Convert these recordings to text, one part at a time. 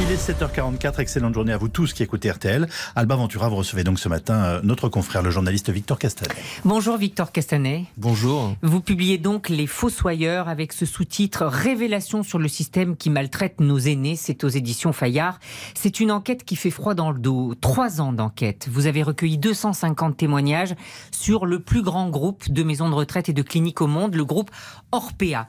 Il est 7h44, excellente journée à vous tous qui écoutez RTL. Alba Ventura, vous recevez donc ce matin euh, notre confrère, le journaliste Victor Castanet. Bonjour Victor Castanet. Bonjour. Vous publiez donc Les Fossoyeurs avec ce sous-titre Révélation sur le système qui maltraite nos aînés. C'est aux éditions Fayard. C'est une enquête qui fait froid dans le dos. Trois ans d'enquête. Vous avez recueilli 250 témoignages sur le plus grand groupe de maisons de retraite et de cliniques au monde, le groupe Orpea.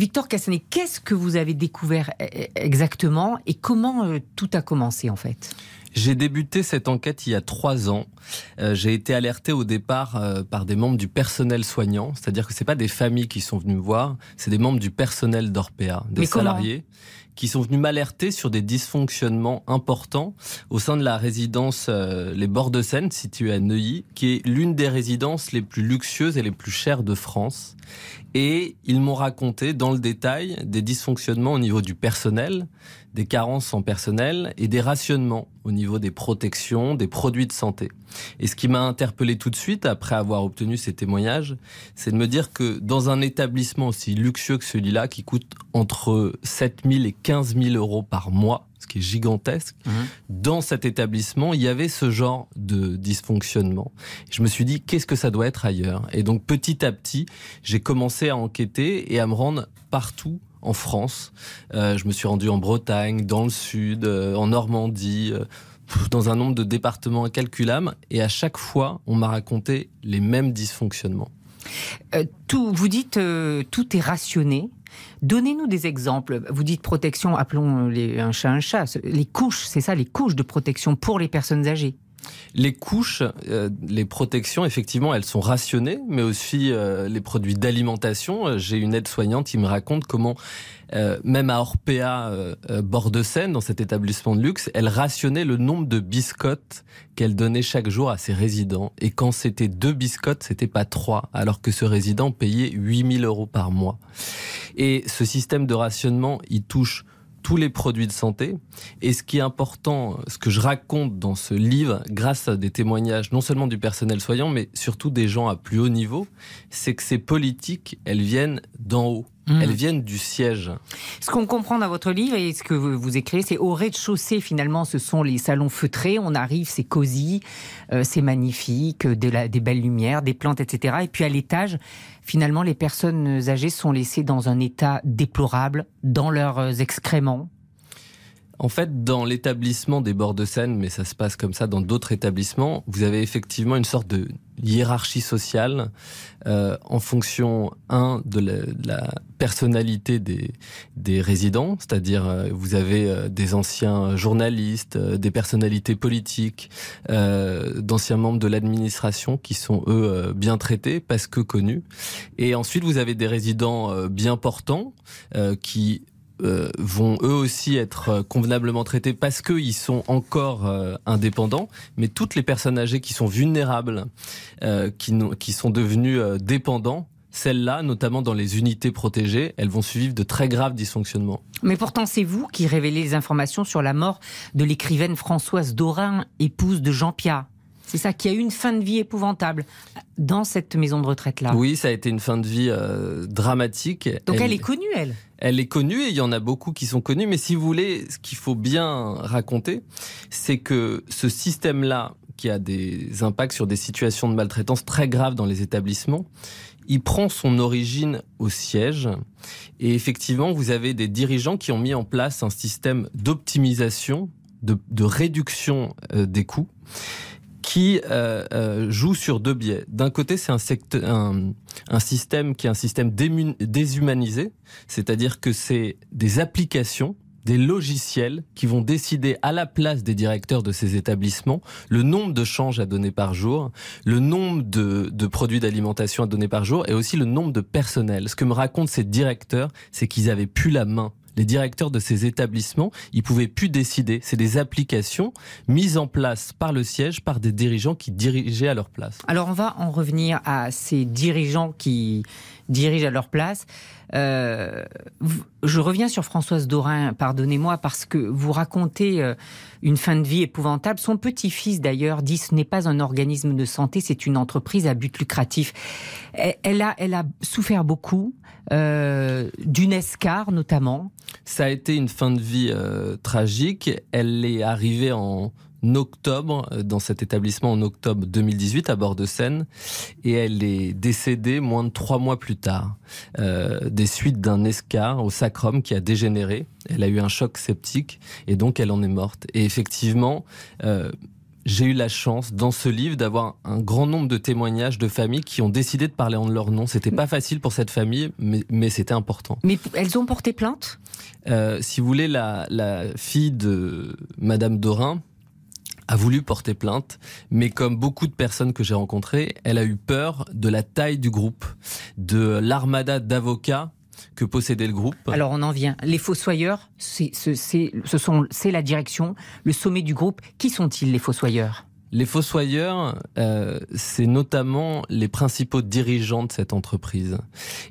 Victor Cassanet, qu'est-ce que vous avez découvert eh, exactement et comment euh, tout a commencé en fait? J'ai débuté cette enquête il y a trois ans. Euh, j'ai été alerté au départ euh, par des membres du personnel soignant, c'est-à-dire que c'est pas des familles qui sont venues me voir, c'est des membres du personnel d'Orpea, des salariés qui sont venus m'alerter sur des dysfonctionnements importants au sein de la résidence Les Bords de Seine, située à Neuilly, qui est l'une des résidences les plus luxueuses et les plus chères de France. Et ils m'ont raconté dans le détail des dysfonctionnements au niveau du personnel, des carences en personnel et des rationnements au niveau des protections, des produits de santé. Et ce qui m'a interpellé tout de suite après avoir obtenu ces témoignages, c'est de me dire que dans un établissement aussi luxueux que celui-là, qui coûte entre 7 000 et 15 000 euros par mois, ce qui est gigantesque, mmh. dans cet établissement, il y avait ce genre de dysfonctionnement. Je me suis dit, qu'est-ce que ça doit être ailleurs? Et donc petit à petit, j'ai commencé à enquêter et à me rendre partout en France. Euh, je me suis rendu en Bretagne, dans le sud, euh, en Normandie. Euh, dans un nombre de départements incalculables, et à chaque fois, on m'a raconté les mêmes dysfonctionnements. Tout, vous dites tout est rationné. Donnez-nous des exemples. Vous dites protection, appelons les, un chat un chat. Les couches, c'est ça, les couches de protection pour les personnes âgées. Les couches, euh, les protections, effectivement, elles sont rationnées, mais aussi euh, les produits d'alimentation. Euh, j'ai une aide-soignante qui me raconte comment, même à Orpea, bord de Seine, dans cet établissement de luxe, elle rationnait le nombre de biscottes qu'elle donnait chaque jour à ses résidents. Et quand c'était deux biscottes, c'était pas trois, alors que ce résident payait 8000 euros par mois. Et ce système de rationnement, il touche tous les produits de santé. Et ce qui est important, ce que je raconte dans ce livre, grâce à des témoignages non seulement du personnel soignant, mais surtout des gens à plus haut niveau, c'est que ces politiques, elles viennent d'en haut. Mmh. Elles viennent du siège. Ce qu'on comprend dans votre livre et ce que vous écrivez, c'est au rez-de-chaussée, finalement, ce sont les salons feutrés. On arrive, c'est cosy, euh, c'est magnifique, des belles lumières, des plantes, etc. Et puis à l'étage, finalement, les personnes âgées sont laissées dans un état déplorable, dans leurs excréments, en fait, dans l'établissement des bords de Seine, mais ça se passe comme ça dans d'autres établissements, vous avez effectivement une sorte de hiérarchie sociale euh, en fonction, un, de la, personnalité des, des résidents, c'est-à-dire euh, vous avez euh, des anciens journalistes, des personnalités politiques, d'anciens membres de l'administration qui sont, eux, bien traités parce que connus. Et ensuite, vous avez des résidents bien portants qui euh, vont eux aussi être euh, convenablement traités parce qu'ils sont encore euh, indépendants, mais toutes les personnes âgées qui sont vulnérables, qui, qui sont devenues dépendants, celles-là, notamment dans les unités protégées, elles vont suivre de très graves dysfonctionnements. Mais pourtant, c'est vous qui révélez les informations sur la mort de l'écrivaine Françoise Dorin, épouse de Jean Pierre. C'est ça qui a eu une fin de vie épouvantable dans cette maison de retraite-là. Oui, ça a été une fin de vie dramatique. Donc elle est connue, elle? Elle est connue et il y en a beaucoup qui sont connus. Mais si vous voulez, ce qu'il faut bien raconter, c'est que ce système-là, qui a des impacts sur des situations de maltraitance très graves dans les établissements, il prend son origine au siège. Et effectivement, vous avez des dirigeants qui ont mis en place un système d'optimisation, de, de réduction euh, des coûts qui euh, euh, joue sur deux biais. D'un côté, c'est un, un, un, système qui est un système déshumanisé, c'est-à-dire que c'est des applications des logiciels qui vont décider à la place des directeurs de ces établissements le nombre de changes à donner par jour, le nombre de, de produits d'alimentation à donner par jour et aussi le nombre de personnel. Ce que me racontent ces directeurs, c'est qu'ils avaient plus la main les directeurs de ces établissements, ils pouvaient plus décider. C'est des applications mises en place par le siège, par des dirigeants qui dirigeaient à leur place. Alors on va en revenir à ces dirigeants qui dirigent à leur place. Euh, je reviens sur Françoise Dorin, pardonnez-moi, parce que vous racontez euh, une fin de vie épouvantable. Son petit-fils, d'ailleurs, dit ce n'est pas un organisme de santé, c'est une entreprise à but lucratif. Elle a, elle a souffert beaucoup, euh, d'une escar notamment. Ça a été une fin de vie tragique. Elle est arrivée en octobre euh, dans cet établissement en octobre 2018 à bord de Seine et elle est décédée moins de trois mois plus tard euh, des suites d'un escar au sacrum qui a dégénéré. Elle a eu un choc septique et donc elle en est morte. Et effectivement, euh, j'ai eu la chance dans ce livre d'avoir un grand nombre de témoignages de familles qui ont décidé de parler en leur nom. C'était pas facile pour cette famille, mais, mais c'était important. Mais elles ont porté plainte? Euh, Si vous voulez, la, la fille de Madame Dorin, a voulu porter plainte, mais comme beaucoup de personnes que j'ai rencontrées, elle a eu peur de la taille du groupe, de l'armada d'avocats que possédait le groupe. Alors on en vient. Les fossoyeurs, c'est c'est la direction, le sommet du groupe. Qui sont-ils les fossoyeurs? Les fossoyeurs, euh, c'est notamment les principaux dirigeants de cette entreprise.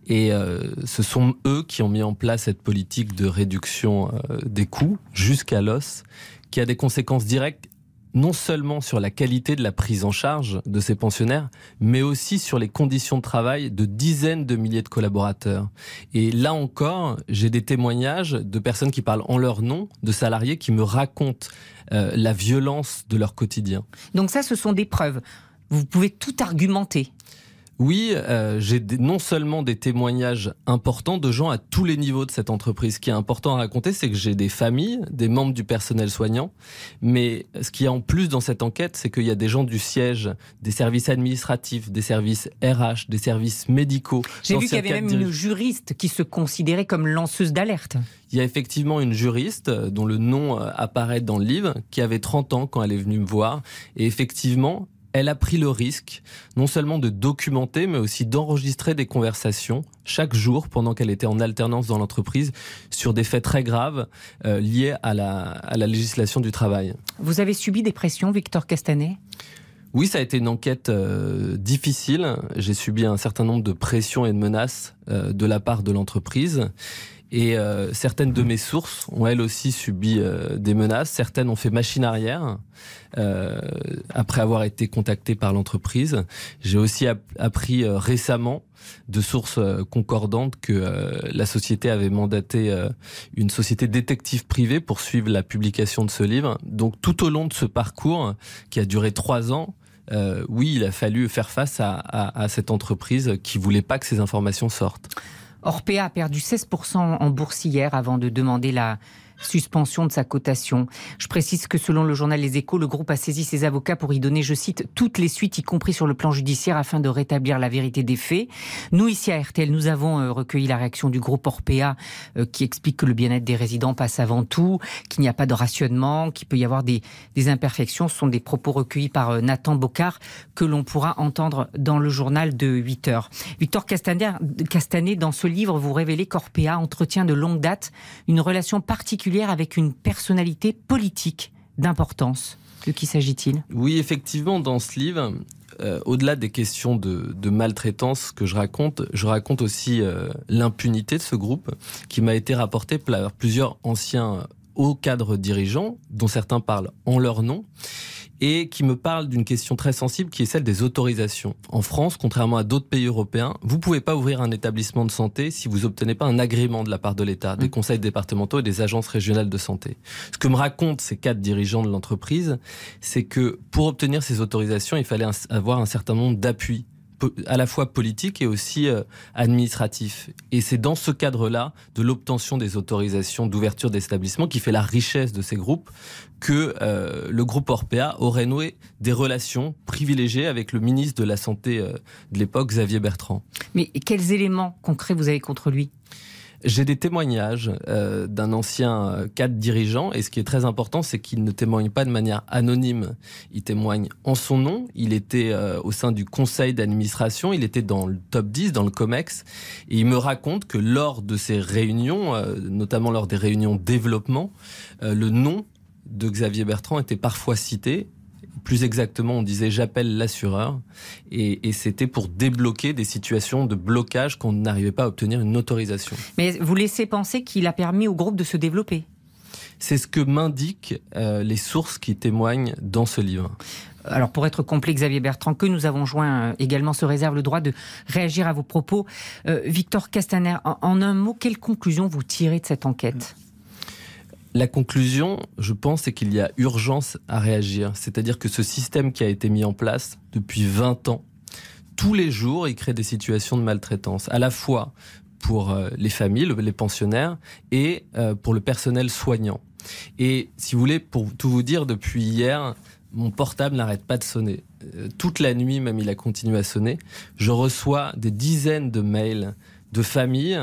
Et euh, ce sont eux qui ont mis en place cette politique de réduction euh, des coûts jusqu'à l'os, qui a des conséquences directes non seulement sur la qualité de la prise en charge de ces pensionnaires, mais aussi sur les conditions de travail de dizaines de milliers de collaborateurs. Et là encore, j'ai des témoignages de personnes qui parlent en leur nom, de salariés qui me racontent euh, la violence de leur quotidien. Donc ça, ce sont des preuves. Vous pouvez tout argumenter. Oui, euh, j'ai non seulement des témoignages importants de gens à tous les niveaux de cette entreprise. Ce qui est important à raconter, c'est que j'ai des familles, des membres du personnel soignant, mais ce qui est en plus dans cette enquête, c'est qu'il y a des gens du siège, des services administratifs, des services RH, des services médicaux. J'ai vu qu'il y avait même une juriste qui se considérait comme lanceuse d'alerte. Il y a effectivement une juriste euh, dont le nom euh, apparaît dans le livre, qui avait 30 ans quand elle est venue me voir. Et effectivement, elle a pris le risque non seulement de documenter, mais aussi d'enregistrer des conversations chaque jour pendant qu'elle était en alternance dans l'entreprise sur des faits très graves euh, liés à la, à la législation du travail. Vous avez subi des pressions, Victor Castanet? Oui, ça a été une enquête euh, difficile. J'ai subi un certain nombre de pressions et de menaces de la part de l'entreprise. Et euh, certaines de mes sources ont elles aussi subi euh, des menaces. Certaines ont fait machine arrière euh, après avoir été contactées par l'entreprise. J'ai aussi appris récemment de sources concordantes que la société avait mandaté une société détective privée pour suivre la publication de ce livre. Donc tout au long de ce parcours qui a duré trois ans, oui, il a fallu faire face à, cette entreprise qui voulait pas que ces informations sortent. Orpea a perdu 16% en bourse hier avant de demander la suspension de sa cotation. Je précise que selon le journal Les Échos, le groupe a saisi ses avocats pour y donner, je cite, toutes les suites, y compris sur le plan judiciaire, afin de rétablir la vérité des faits. Nous, ici à RTL, nous avons euh, recueilli la réaction du groupe Orpea euh, qui explique que le bien-être des résidents passe avant tout, qu'il n'y a pas de rationnement, qu'il peut y avoir des, imperfections. Ce sont des propos recueillis par euh, Nathan Bocard que l'on pourra entendre dans le journal de 8 heures. Victor Castanet, dans ce livre, vous révélez qu'Orpea entretient de longue date une relation particulière avec une personnalité politique d'importance. De qui s'agit-il? Oui, effectivement, dans ce livre, euh, au-delà des questions de, maltraitance que je raconte, je raconte aussi euh, l'impunité de ce groupe qui m'a été rapporté par plusieurs anciens hauts cadres dirigeants, dont certains parlent en leur nom et qui me parle d'une question très sensible qui est celle des autorisations. En France, contrairement à d'autres pays européens, vous pouvez pas ouvrir un établissement de santé si vous obtenez pas un agrément de la part de l'État, des mmh. conseils départementaux et des agences régionales de santé. Ce que me racontent ces quatre dirigeants de l'entreprise, c'est que pour obtenir ces autorisations, il fallait avoir un certain nombre d'appuis à la fois politique et aussi euh, administratif. Et c'est dans ce cadre-là de l'obtention des autorisations d'ouverture d'établissements qui fait la richesse de ces groupes que euh, le groupe Orpea aurait noué des relations privilégiées avec le ministre de la Santé euh, de l'époque, Xavier Bertrand. Mais quels éléments concrets vous avez contre lui? J'ai des témoignages euh, d'un ancien euh, cadre dirigeant et ce qui est très important, c'est qu'il ne témoigne pas de manière anonyme. Il témoigne en son nom. Il était euh, au sein du conseil d'administration, il était dans le top 10, dans le COMEX, et il me raconte que lors de ces réunions, notamment lors des réunions développement, le nom de Xavier Bertrand était parfois cité plus exactement, on disait j'appelle l'assureur. Et, c'était pour débloquer des situations de blocage qu'on n'arrivait pas à obtenir une autorisation. Mais vous laissez penser qu'il a permis au groupe de se développer C'est ce que m'indiquent euh, les sources qui témoignent dans ce livre. Alors pour être complet, Xavier Bertrand, que nous avons joint euh, également se réserve le droit de réagir à vos propos. Euh, Victor Castaner, en, un mot, quelle conclusion vous tirez de cette enquête? La conclusion, je pense, c'est qu'il y a urgence à réagir. C'est-à-dire que ce système qui a été mis en place depuis 20 ans, tous les jours, il crée des situations de maltraitance, à la fois pour euh, les familles, les pensionnaires, et pour le personnel soignant. Et si vous voulez, pour tout vous dire, depuis hier, mon portable n'arrête pas de sonner. Euh, toute la nuit, même, il a continué à sonner. Je reçois des dizaines de mails de familles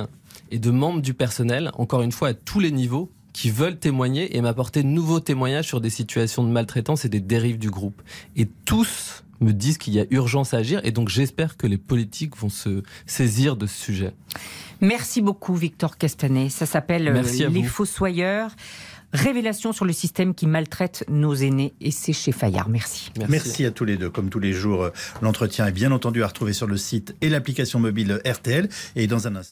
et de membres du personnel, encore une fois, à tous les niveaux, qui veulent témoigner et m'apporter de nouveaux témoignages sur des situations de maltraitance et des dérives du groupe. Et tous me disent qu'il y a urgence à agir et donc j'espère que les politiques vont se saisir de ce sujet. Merci beaucoup Victor Castanet. Ça s'appelle euh, Les Fossoyeurs. Révélation sur le système qui maltraite nos aînés et c'est chez Fayard. Merci. Merci. à tous les deux. Comme tous les jours, l'entretien est bien entendu à retrouver sur le site et l'application mobile RTL. Et dans un instant.